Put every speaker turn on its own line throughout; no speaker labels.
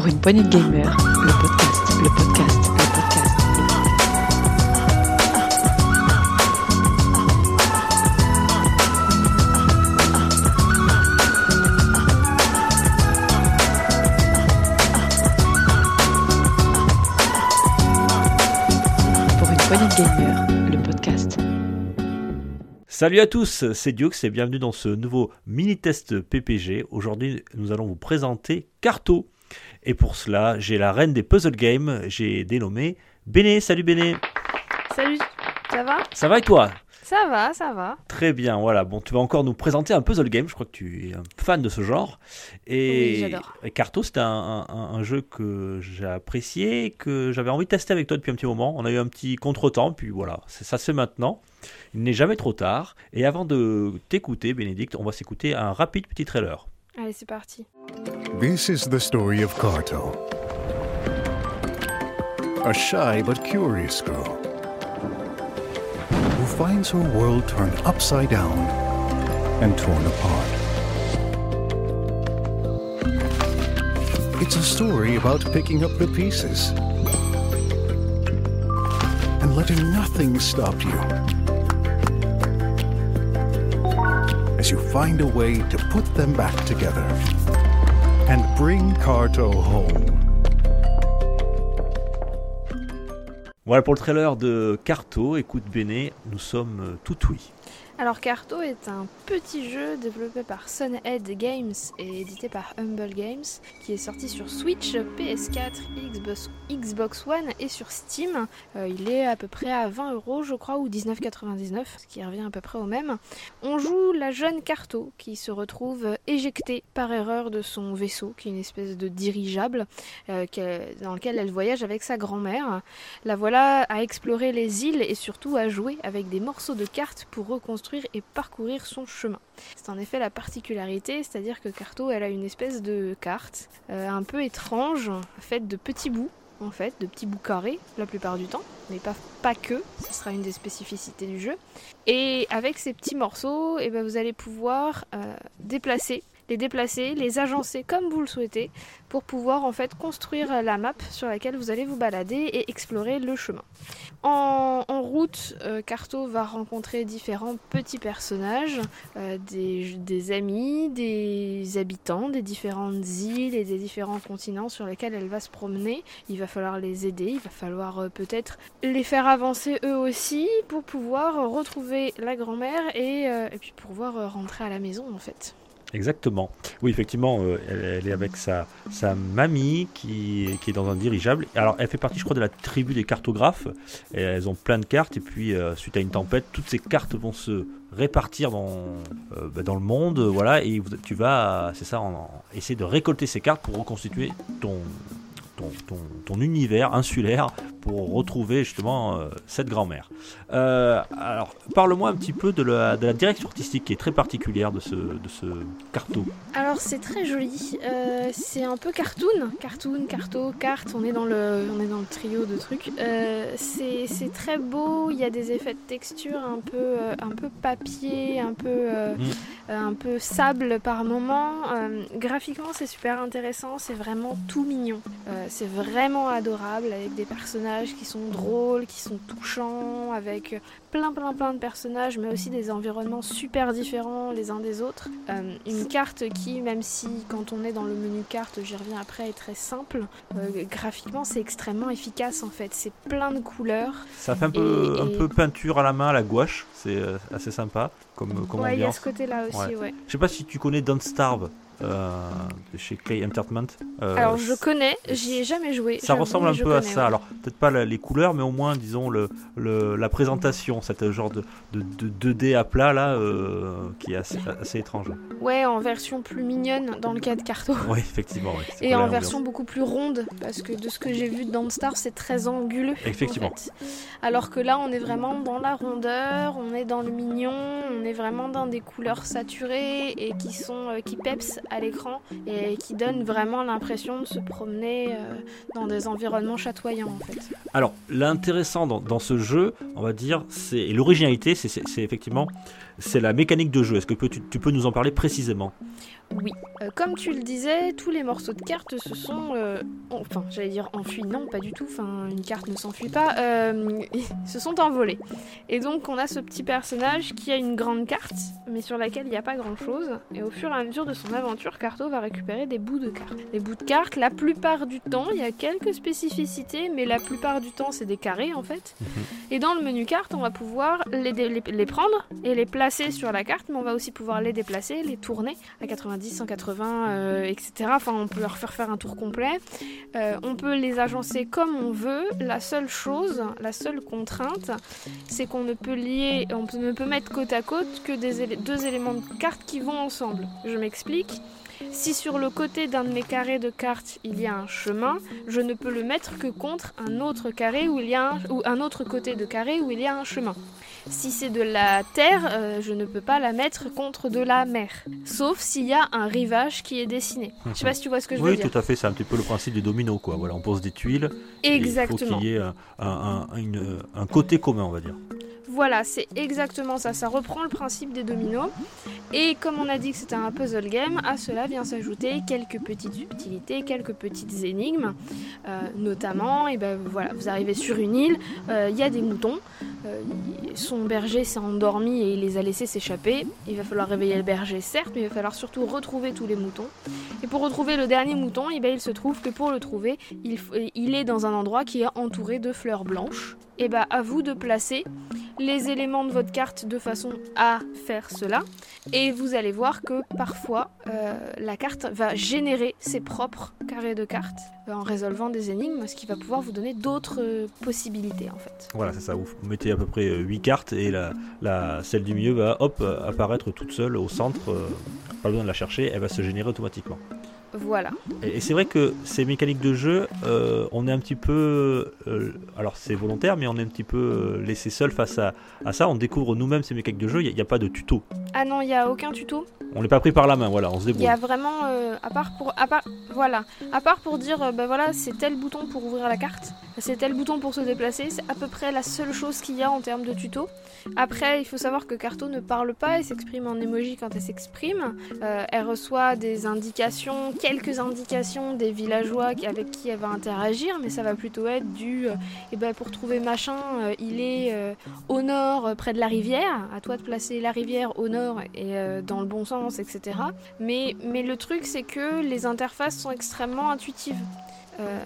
Pour une poignée de gamers, le podcast, le podcast, le podcast. Pour une poignée de gamers, le podcast.
Salut à tous, c'est Diox et bienvenue dans ce nouveau mini-test PPG. Aujourd'hui, nous allons vous présenter Carto. Et pour cela, j'ai la reine des puzzle games, j'ai dénommé Béné. Salut Béné.
Salut, ça va?
Ça va et toi?
Ça va, ça va.
Très bien, voilà. Bon, tu vas encore nous présenter un puzzle game. Je crois que tu es un fan de ce genre. Et,
Oui, j'adore.
Carto, c'est un, un- un jeu que j'ai apprécié, que j'avais envie de tester avec toi depuis un petit moment. On a eu un petit contretemps, puis voilà, ça se fait maintenant. Il n'est jamais trop tard. Et avant de t'écouter, Bénédicte, on va s'écouter un rapide petit trailer.
Allez, c'est parti.
This is the story of Carto, a shy but curious girl who finds her world turned upside down and torn apart. It's a story about picking up the pieces and letting nothing stop you you find a way to put them back together and bring Carto home.
Voilà pour le trailer de Carto. Écoute, Béné, nous sommes tout oui.
Alors, Carto est un petit jeu développé par Sunhead Games et édité par Humble Games qui est sorti sur Switch, PS4, Xbox, One et sur Steam. Euh, il est à peu près à 20 euros, je crois, ou 19,99, ce qui revient à peu près au même. On joue la jeune Carto qui se retrouve éjectée par erreur de son vaisseau, qui est une espèce de dirigeable euh, dans lequel elle voyage avec sa grand-mère. La voilà à explorer les îles et surtout à jouer avec des morceaux de cartes pour reconstruire et parcourir son chemin. C'est en effet la particularité, c'est-à-dire que Carto, elle a une espèce de carte euh, un peu étrange, faite de petits bouts, en fait, de petits bouts carrés la plupart du temps, mais pas, pas que, ce sera une des spécificités du jeu. Et avec ces petits morceaux, eh ben, vous allez pouvoir euh, déplacer, les déplacer, les agencer comme vous le souhaitez, pour pouvoir en fait construire la map sur laquelle vous allez vous balader et explorer le chemin. En, en route, euh, Carto va rencontrer différents petits personnages, euh, des, amis, des habitants des différentes îles et des différents continents sur lesquels elle va se promener. Il va falloir les aider, il va falloir euh, peut-être les faire avancer eux aussi pour pouvoir retrouver la grand-mère et, et puis pouvoir rentrer à la maison en fait.
Exactement. Oui, effectivement, euh, elle, est avec sa, sa mamie qui, qui est dans un dirigeable. Alors, elle fait partie, je crois, de la tribu des cartographes. Elles ont plein de cartes. Et puis, euh, suite à une tempête, toutes ces cartes vont se répartir dans, euh, bah, dans le monde. Voilà. Et tu vas, c'est ça, essayer de récolter ces cartes pour reconstituer ton, ton, ton, ton univers insulaire pour retrouver justement euh, cette grand-mère. Euh, alors, parle-moi un petit peu de la, de la direction artistique qui est très particulière de ce, de ce carto.
Alors c'est très joli, Euh, c'est un peu cartoon, cartoon, carto, carte, on est dans le, on est dans le trio de trucs. C'est très beau, il y a des effets de texture un peu, un peu papier, un peu,
Mm.
un peu sable par moment. Graphiquement c'est super intéressant, c'est vraiment tout mignon. Euh, c'est vraiment adorable avec des personnages qui sont drôles, qui sont touchants, avec plein plein plein de personnages, mais aussi des environnements super différents les uns des autres. Euh, une carte qui, même si quand on est dans le menu carte, j'y reviens après, est très simple, euh, graphiquement c'est extrêmement efficace en fait. C'est plein de couleurs.
Ça fait un peu,
Et-
un
et-
peu peinture à la main, à la gouache. C'est euh, assez sympa comme, comme
ouais, il y a ce côté-là aussi,
Ouais.
ouais.
Je sais pas si tu connais Don't Starve de chez Clay Entertainment. Euh,
Alors je connais, j'y ai jamais joué.
Ça ressemble un peu à ça.
ouais.
Alors, peut-être pas la- les couleurs, mais au moins, disons, le, le- la présentation, cet genre de, de, de 2D à plat, là, euh, qui est assez, assez étrange.
Ouais, en version plus mignonne dans le cas de Carto.
Oui, effectivement. ouais,
Et en version beaucoup plus ronde, parce que de ce que j'ai vu dans Star, c'est très anguleux. en
Effectivement.
fait. Alors que là, on est vraiment dans la rondeur, on est dans le mignon, on est vraiment dans des couleurs saturées et qui sont euh, qui peps à l'écran et qui donnent vraiment l'impression de se promener euh, dans des environnements chatoyants en fait.
Alors, l'intéressant dans, ce jeu, on va dire, c'est l'originalité, c'est effectivement, c'est la mécanique de jeu. Est-ce que peux- tu, tu peux nous en parler précisément?
Oui. Euh, comme tu le disais, tous les morceaux de cartes se sont, euh, enfin, j'allais dire enfuis, non, pas du tout. Enfin, une carte ne s'enfuit pas. euh, se sont envolés. Et donc, on a ce petit personnage qui a une grande carte, mais sur laquelle il n'y a pas grand-chose. Et au fur et à mesure de son aventure, Carto va récupérer des bouts de cartes. Les bouts de cartes, la plupart du temps, il y a quelques spécificités, mais la plupart du temps, c'est des carrés en fait. Et dans le menu carte, on va pouvoir les, dé- les- les prendre et les placer sur la carte, mais on va aussi pouvoir les déplacer, les tourner à 90, 180, euh, etc. Enfin, on peut leur faire faire un tour complet. Euh, on peut les agencer comme on veut. La seule chose, la seule contrainte, c'est qu'on ne peut lier, on ne peut mettre côte à côte que des deux éléments de carte qui vont ensemble. Je m'explique. Si sur le côté d'un de mes carrés de cartes il y a un chemin, je ne peux le mettre que contre un autre carré où il y a un, ou un autre côté de carré où il y a un chemin. Si c'est de la terre, euh, je ne peux pas la mettre contre de la mer. Sauf s'il y a un rivage qui est dessiné. Je sais pas si tu vois ce que je veux
Oui,
dire.
tout à fait, c'est un petit peu le principe des dominos, quoi. Voilà, on pose des tuiles. et Il faut
Exactement.
qu'il y ait un, un- un- une- un côté commun, on va dire.
Voilà, c'est exactement ça. Ça reprend le principe des dominos. Et comme on a dit que c'était un puzzle game, à cela vient s'ajouter quelques petites subtilités, quelques petites énigmes. Euh, notamment, et ben voilà, vous arrivez sur une île, euh, il y a des moutons. Euh, son berger s'est endormi et il les a laissés s'échapper. Il va falloir réveiller le berger, certes, mais il va falloir surtout retrouver tous les moutons. Et pour retrouver le dernier mouton, et ben il se trouve que pour le trouver, il, il est dans un endroit qui est entouré de fleurs blanches. Et ben à vous de placer les éléments de votre carte de façon à faire cela. Vous allez voir que parfois euh, la carte va générer ses propres carrés de cartes euh, en résolvant des énigmes, ce qui va pouvoir vous donner d'autres euh, possibilités en fait.
Voilà, c'est ça. Vous mettez à peu près 8 cartes et la, celle du milieu va hop, apparaître toute seule au centre. pas besoin de la chercher, elle va se générer automatiquement.
Voilà.
Et, et c'est vrai que ces mécaniques de jeu, euh, on est un petit peu. euh, alors c'est volontaire, mais on est un petit peu euh, laissé seul face à, à ça. On découvre nous-mêmes ces mécaniques de jeu. Il n'y a, pas de tuto.
Ah non, il n'y a aucun tuto.
On n'est pas pris par la main, voilà, on se
Il
débrouille.
y a vraiment, à part pour, à part, voilà, à part pour dire, bah voilà, c'est tel bouton pour ouvrir la carte, c'est tel bouton pour se déplacer, c'est à peu près la seule chose qu'il y a en termes de tuto. Après, il faut savoir que Carto ne parle pas, elle s'exprime en emoji quand elle s'exprime. Euh, elle reçoit des indications, quelques indications des villageois avec qui elle va interagir, mais ça va plutôt être du, euh, eh ben pour trouver machin, euh, il est euh, au nord, près de la rivière. À toi de placer la rivière au nord et dans le bon sens, etc. Mais le truc, c'est que les interfaces sont extrêmement intuitives. Euh,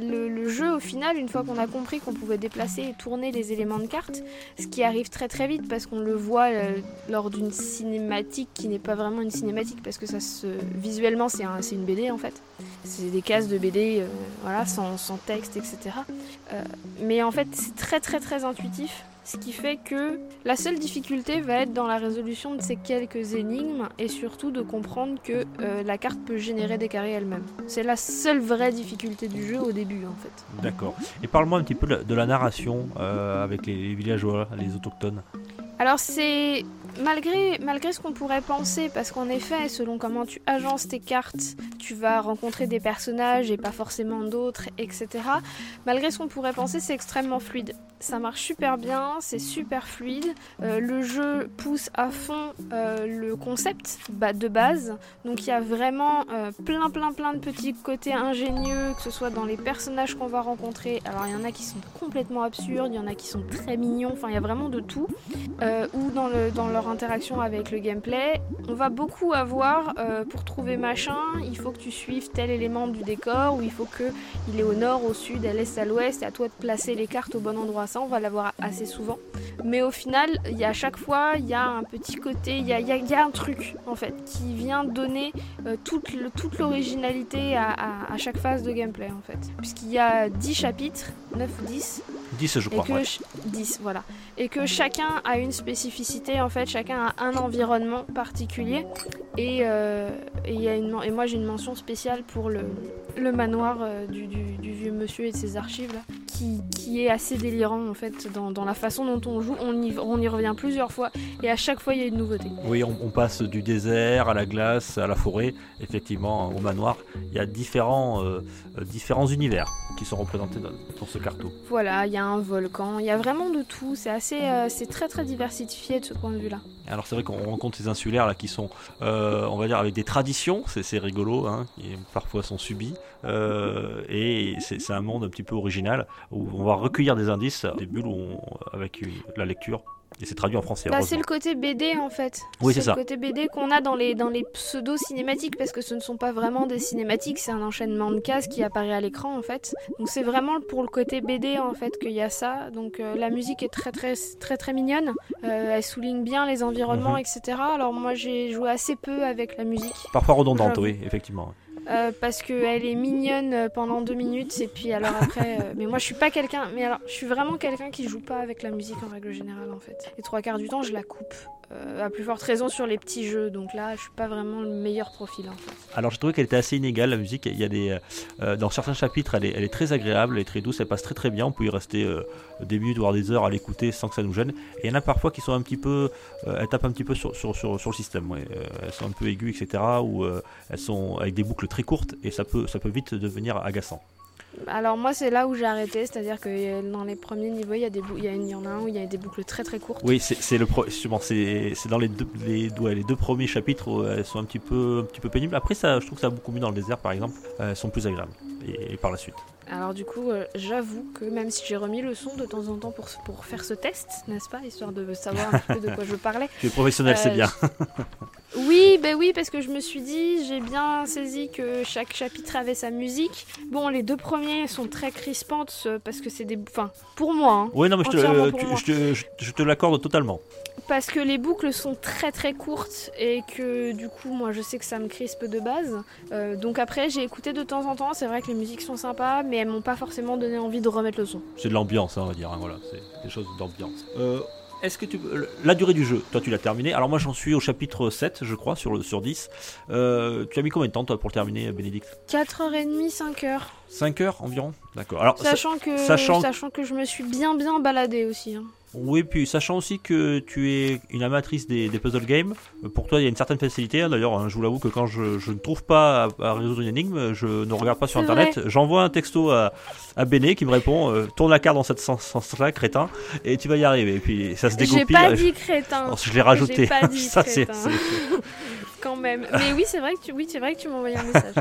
le, jeu, au final, une fois qu'on a compris qu'on pouvait déplacer et tourner les éléments de carte, ce qui arrive très très vite parce qu'on le voit euh, lors d'une cinématique qui n'est pas vraiment une cinématique parce que ça se visuellement c'est un- une BD en fait. C'est des cases de BD, euh, voilà, sans, texte, etc. Mais en fait, c'est très très très intuitif. Ce qui fait que la seule difficulté va être dans la résolution de ces quelques énigmes et surtout de comprendre que euh, la carte peut générer des carrés elle-même. C'est la seule vraie difficulté du jeu au début en fait.
D'accord. Et parle-moi un petit peu de la, narration euh, avec les villageois, les autochtones.
Alors c'est malgré, ce qu'on pourrait penser, parce qu'en effet, selon comment tu agences tes cartes, tu vas rencontrer des personnages et pas forcément d'autres, etc. Malgré ce qu'on pourrait penser, c'est extrêmement fluide. Ça marche super bien, c'est super fluide. Euh, le jeu pousse à fond euh, le concept bah, de base. Donc il y a vraiment euh, plein plein plein de petits côtés ingénieux, que ce soit dans les personnages qu'on va rencontrer. Alors il y en a qui sont complètement absurdes, il y en a qui sont très mignons, enfin il y a vraiment de tout. Ou dans leur interaction avec le gameplay. On va beaucoup avoir, euh, pour trouver machin, il faut que tu suives tel élément du décor, ou il faut que il est au nord, au sud, à l'est, à l'ouest, à toi de placer les cartes au bon endroit. Ça, on va l'avoir assez souvent. Mais au final, il y a à chaque fois, il y a un petit côté, il y a, un truc, en fait, qui vient donner euh, toute, l'originalité à, à- à chaque phase de gameplay, en fait. Puisqu'il y a 10 chapitres, 9 ou 10,
10, je
et
crois.
que
ouais.
ch- 10 voilà et que chacun a une spécificité en fait chacun a un environnement particulier et euh, et, y a une et moi j'ai une mention spéciale pour le, le manoir euh, du, du- du vieux monsieur et de ses archives là qui, qui est assez délirant en fait dans, dans la façon dont on joue. On y, on y revient plusieurs fois et à chaque fois il y a une nouveauté.
Oui, on, on passe du désert à la glace, à la forêt, effectivement, au manoir. Il y a différents, euh, euh, différents univers qui sont représentés dans, dans ce carton.
Voilà, il y a un volcan, il y a vraiment de tout. C'est assez, euh, c'est très très diversifié de ce point de vue-là.
Alors c'est vrai qu'on rencontre ces insulaires là qui sont, euh, on va dire, avec des traditions, c'est c'est rigolo, hein, qui parfois sont subies, euh, et c'est un monde un petit peu original où on va recueillir des indices, des bulles où on- avec une- la lecture, et c'est traduit en français.
Bah, c'est le côté BD en fait.
Oui, c'est ça.
le côté BD qu'on a dans les, dans les pseudo-cinématiques parce que ce ne sont pas vraiment des cinématiques, c'est un enchaînement de cases qui apparaît à l'écran en fait. Donc c'est vraiment pour le côté BD en fait qu'il y a ça. Donc euh, la musique est très très très très mignonne. Euh, elle souligne bien les environnements,
Mhm.
etc. Alors moi j'ai joué assez peu avec la musique
Parfois redondante, oui, effectivement.
Euh, parce qu'elle est mignonne euh, pendant deux minutes et puis alors après. euh, mais moi je suis pas quelqu'un. Mais alors je suis vraiment quelqu'un qui joue pas avec la musique en règle générale en fait. Les trois quarts du temps je la coupe. Euh, à plus forte raison sur les petits jeux. Donc là je suis pas vraiment le meilleur profil en fait.
Alors j'ai trouvé qu'elle était assez inégale la musique. Il y a des euh, dans certains chapitres, elle est, elle est très agréable, elle est très douce, elle passe très très bien. On peut y rester euh, des minutes voire des heures à l'écouter sans que ça nous gêne. Et il y en a parfois qui sont un petit peu, euh, elles tapent un petit peu sur, sur, sur, le système. elles sont un peu aiguës, etc. Ou elles sont avec des boucles très courtes et ça peut ça peut vite devenir agaçant.
Alors moi c'est là où j'ai arrêté, c'est-à-dire que euh, dans les premiers niveaux il y, a des il il y en a un où il y a des boucles très très courtes.
Oui, c'est le justement c'est dans les deux les, les deux premiers chapitres où elles sont un petit peu un petit peu pénibles. Après ça, je trouve que ça beaucoup mieux dans le désert par exemple. Euh, elles sont plus agréables. Et, et par la suite.
Alors du coup euh, j'avoue que même si j'ai remis le son de temps en temps pour, pour faire ce test, n'est-ce pas, histoire de savoir un peu de quoi je parlais.
Tu es professionnel, c'est
Euh,
bien.
Oui, ben oui, parce que je me suis dit, j'ai bien saisi que chaque chapitre avait sa musique. Bon, les deux premiers sont très crispantes parce que c'est des... Enfin, pour moi, hein,
Oui, non, mais je te, euh, tu- je te, je- je te l'accorde totalement.
parce que les boucles sont très très courtes et que du coup, moi, je sais que ça me crispe de base. Euh, donc après, j'ai écouté de temps en temps. C'est vrai que les musiques sont sympas, mais elles m'ont pas forcément donné envie de remettre le son.
C'est de l'ambiance, hein, on va dire. hein, voilà, c'est des choses d'ambiance. Euh, Est-ce que tu la durée du jeu, toi tu l'as terminé. Alors moi j'en suis au chapitre 7, je crois, sur, le, sur 10. Euh, tu as mis combien de temps toi pour terminer, Bénédicte?
4h30, 5h.
5 heures environ? D'accord. Alors,
Sachant que,
sachant-
sachant que je me suis bien bien baladée aussi. hein.
Oui, puis sachant aussi que tu es une amatrice des, des puzzle games, pour toi il y a une certaine facilité. hein. D'ailleurs, hein, je vous l'avoue que quand je, je ne trouve pas à, à résoudre une énigme, je ne regarde pas sur internet. J'envoie un texto à, à Béné qui me répond euh, Tourne la carte dans cette sens- sens-là, crétin, et tu vas y arriver. Et puis ça se
J'ai
dégoupille.
pas
euh,
dit crétin.
Je l'ai rajouté.
J'ai pas dit
Ça, c'est-
quand même. Mais oui, c'est vrai que tu, oui, c'est vrai que tu m'as envoyé un message.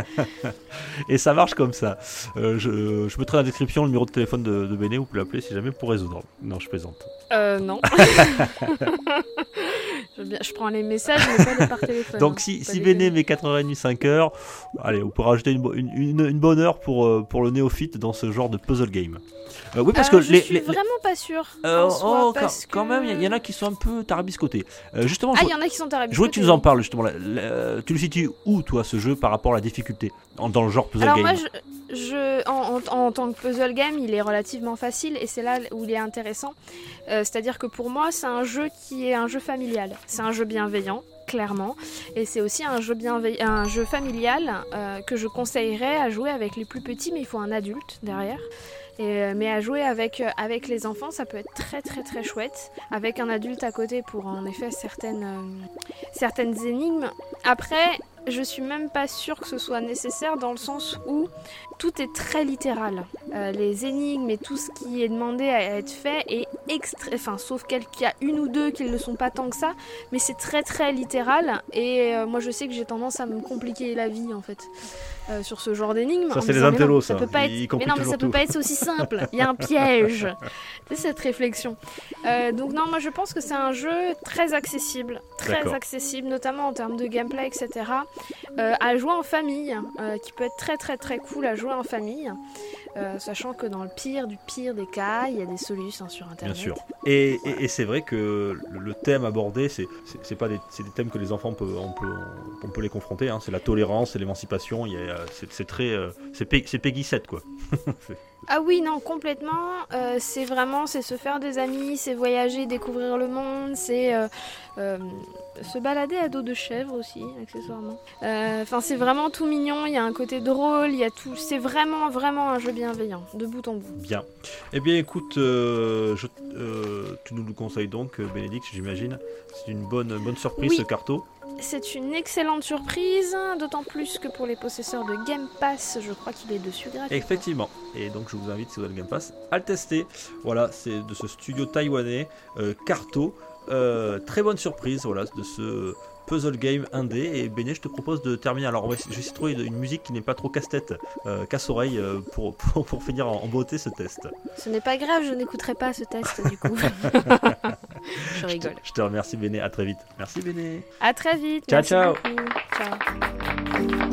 Et ça marche comme ça. Euh, je, je mettrai dans la description le numéro de téléphone de, de Béné, vous pouvez l'appeler si jamais pour résoudre. Non, je plaisante.
Euh, non. je, prends les messages, mais pas les par téléphone.
Donc
hein.
si, si. Béné met 4h30, 5h, allez, on peut rajouter une, une, une- une bonne heure pour, euh, pour le néophyte dans ce genre de puzzle game. Euh, oui, parce
Euh,
que
je
les...
suis
les-
vraiment pas sûre.
Euh, oh, quand,
parce
quand
que-
même, il y, y en a qui sont un peu tarabiscotés. Euh, justement,
Ah,
je,
il y en a qui sont tarabiscotés.
je voudrais que tu nous en parles justement. là. Tu le situes où, toi, ce jeu, par rapport à la difficulté? Dans le genre puzzle
Alors
game
moi, je, je- en, en- en tant que puzzle game, il est relativement facile et c'est là où il est intéressant. Euh, C'est-à-dire que pour moi, c'est un jeu qui est un jeu familial. C'est un jeu bienveillant, clairement, et c'est aussi un jeu un jeu familial euh, que je conseillerais à jouer avec les plus petits, mais il faut un adulte derrière. Et, euh, mais à jouer avec, avec les enfants, ça peut être très très très chouette. Avec un adulte à côté pour en effet certaines, euh, certaines énigmes. Après, je suis même pas sûre que ce soit nécessaire dans le sens où tout est très littéral. Euh, les énigmes et tout ce qui est demandé à être fait est extra... Enfin, sauf qu'il y a une ou deux qui ne le sont pas tant que ça, mais c'est très très littéral. Et euh, moi, je sais que j'ai tendance à me compliquer la vie en fait. euh, sur ce genre d'énigmes.
Ça, c'est les intellos,
ça.
ça.
peut pas
Ils
être... Mais
compliquent
non, mais
toujours
ça peut pas être aussi simple. Il y a un piège. C'est cette réflexion. Donc non, moi je pense que c'est un jeu très accessible, très accessible, notamment en termes de gameplay, etc. À jouer en famille, qui peut être très très très cool à jouer en famille, euh, sachant que dans le pire du pire des cas, il y a des solutions sur
Bien
internet.
sûr. Et, c'est vrai que le, thème abordé, c'est pas des, thèmes que les enfants peuvent, les confronter. hein. C'est la tolérance, c'est l'émancipation. a- C'est très, euh, c'est Peggy 7 quoi.
Ah oui, non, complètement. Euh, c'est vraiment, c'est se faire des amis, c'est voyager, découvrir le monde, c'est euh, euh, se balader à dos de chèvre aussi, accessoirement. Enfin, c'est vraiment tout mignon. Il y a un côté drôle, il y a tout. C'est vraiment, vraiment un jeu bienveillant, de bout en bout.
Bien. Eh bien, écoute, je- tu nous le conseilles donc, Bénédicte, j'imagine. C'est une bonne, bonne surprise
Oui.
ce carto.
C'est une excellente surprise, d'autant plus que pour les possesseurs de Game Pass, je crois qu'il est dessus gratuit.
Effectivement. Et donc, je vous invite, si vous avez le Game Pass, à le tester. Voilà, c'est de ce studio taïwanais, euh, Carto. Euh, très bonne surprise, voilà, de ce puzzle game indé. Et Béné, je te propose de terminer. Alors, je vais essayer de trouver une musique qui n'est pas trop casse-tête, euh, casse-oreille, euh, pour, pour, pour finir en, en beauté ce test.
Ce n'est pas grave, je n'écouterai pas ce test du coup. je rigole.
Je te remercie, Béné. À très vite. Merci, Béné.
À très vite.
Ciao,
merci
ciao.
beaucoup. Ciao.